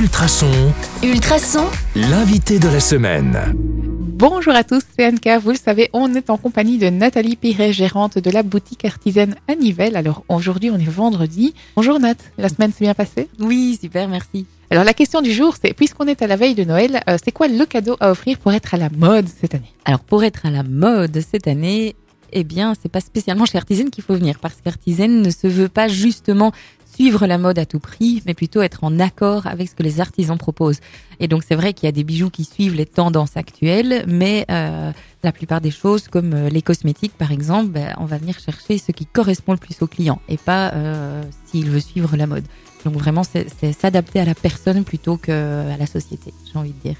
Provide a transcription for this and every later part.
Ultrason, Ultrason, l'invité de la semaine. Bonjour à tous, c'est Anka. Vous le savez, on est en compagnie de Nathalie Piret, gérante de la boutique artisaine à Nivelles. Alors aujourd'hui, on est vendredi. Bonjour Nat, la semaine s'est bien passée? Oui, super, merci. Alors la question du jour, c'est puisqu'on est à la veille de Noël, euh, c'est quoi le cadeau à offrir pour être à la mode cette année? Alors pour être à la mode cette année, eh bien, c'est pas spécialement chez Artisan qu'il faut venir parce qu'Artisan ne se veut pas justement suivre la mode à tout prix, mais plutôt être en accord avec ce que les artisans proposent. Et donc c'est vrai qu'il y a des bijoux qui suivent les tendances actuelles, mais euh, la plupart des choses, comme euh, les cosmétiques par exemple, ben, on va venir chercher ce qui correspond le plus au client et pas euh, s'il veut suivre la mode. Donc vraiment, c'est s'adapter à la personne plutôt qu'à la société, j'ai envie de dire.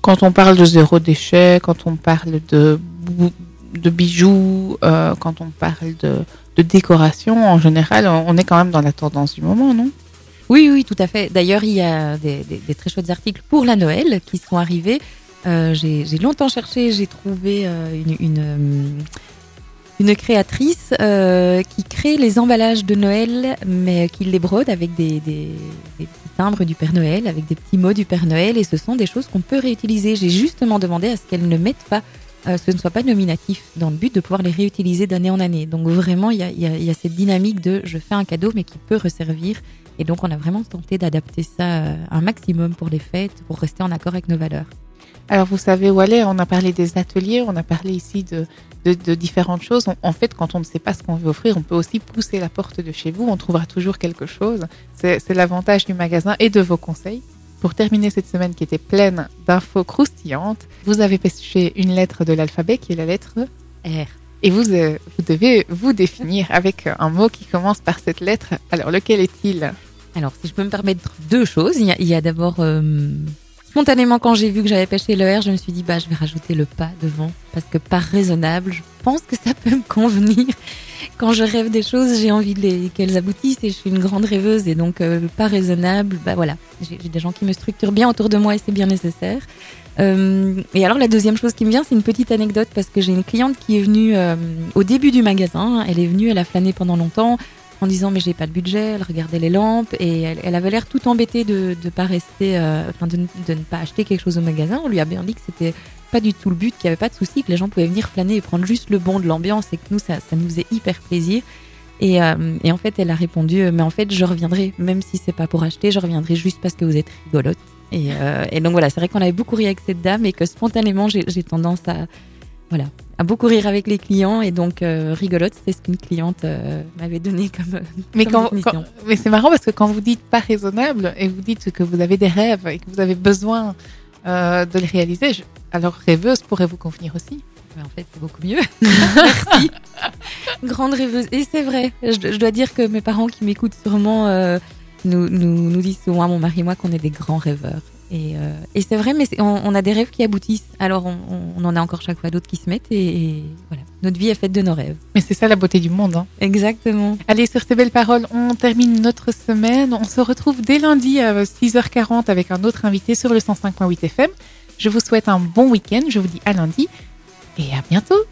Quand on parle de zéro déchet, quand on parle de, de bijoux, euh, quand on parle de, de décoration, en général, on est quand même dans la tendance du moment, non? Oui, oui, tout à fait. D'ailleurs, il y a des, très chouettes articles pour la Noël qui sont arrivés. Euh, j'ai longtemps cherché, j'ai trouvé euh, une, une, créatrice qui crée les emballages de Noël, mais qui les brode avec des, des, timbres du Père Noël, avec des petits mots du Père Noël, et ce sont des choses qu'on peut réutiliser. J'ai justement demandé à ce qu'elles ne mettent pas, euh, ce ne soit pas nominatif, dans le but de pouvoir les réutiliser d'année en année. Donc vraiment, il y a, y a- cette dynamique de je fais un cadeau, mais qui peut resservir. Et donc, on a vraiment tenté d'adapter ça euh, un maximum pour les fêtes, pour rester en accord avec nos valeurs. Alors, vous savez où aller, on a parlé des ateliers, on a parlé ici de, de, différentes choses. En- fait, quand on ne sait pas ce qu'on veut offrir, on peut aussi pousser la porte de chez vous, on trouvera toujours quelque chose. C'est l'avantage du magasin et de vos conseils. Pour terminer cette semaine qui était pleine d'infos croustillantes, vous avez pêché une lettre de l'alphabet qui est la lettre R. et vous, euh, vous devez vous définir avec un mot qui commence par cette lettre. Alors, lequel est-il? Alors, si je peux me permettre deux choses, il y a, d'abord, euh, spontanément, quand j'ai vu que j'avais pêché le R, je me suis dit, bah, je vais rajouter le pas devant, parce que pas raisonnable, je pense que ça peut me convenir. Quand je rêve des choses, j'ai envie qu'elles aboutissent, et je suis une grande rêveuse, et donc, euh, pas raisonnable, bah voilà, j'ai j'ai des gens qui me structurent bien autour de moi, et c'est bien nécessaire. Euh, et alors la deuxième chose qui me vient, c'est une petite anecdote parce que j'ai une cliente qui est venue euh, au début du magasin. Elle est venue, elle a flâné pendant longtemps en disant mais j'ai pas de budget. Elle regardait les lampes et elle, avait l'air tout embêtée de ne pas rester, euh, enfin de, de ne pas acheter quelque chose au magasin. On lui a bien dit que c'était pas du tout le but, qu'il y avait pas de souci, que les gens pouvaient venir flâner et prendre juste le bon de l'ambiance et que nous ça, ça nous faisait hyper plaisir. Et, euh, et en fait, elle a répondu, euh, mais en fait, je reviendrai, même si c'est pas pour acheter, je reviendrai juste parce que vous êtes rigolote. Et, et donc voilà, c'est vrai qu'on avait beaucoup ri avec cette dame et que spontanément, j'ai tendance à, voilà, à beaucoup rire avec les clients. Et donc, euh, rigolote, c'est ce qu'une cliente euh, m'avait donné comme, Mais, comme quand, définition. quand- mais c'est marrant parce que quand vous dites pas raisonnable et vous dites que vous avez des rêves et que vous avez besoin euh, de les réaliser, je- alors rêveuse pourrait vous convenir aussi? Mais en fait, c'est beaucoup mieux. Merci. Grande rêveuse. Et c'est vrai, je, je dois dire que mes parents qui m'écoutent sûrement euh, nous, nous, nous disent souvent, mon mari et moi, qu'on est des grands rêveurs. Et, euh, et c'est vrai, mais on, on a des rêves qui aboutissent. Alors, on, on en a encore chaque fois d'autres qui se mettent. Et, et voilà, notre vie est faite de nos rêves. Mais c'est ça la beauté du monde. hein. Exactement. Allez, sur ces belles paroles, on termine notre semaine. On se retrouve dès lundi à 6h40 avec un autre invité sur le 105.8 FM. Je vous souhaite un bon week-end. Je vous dis à lundi et à bientôt.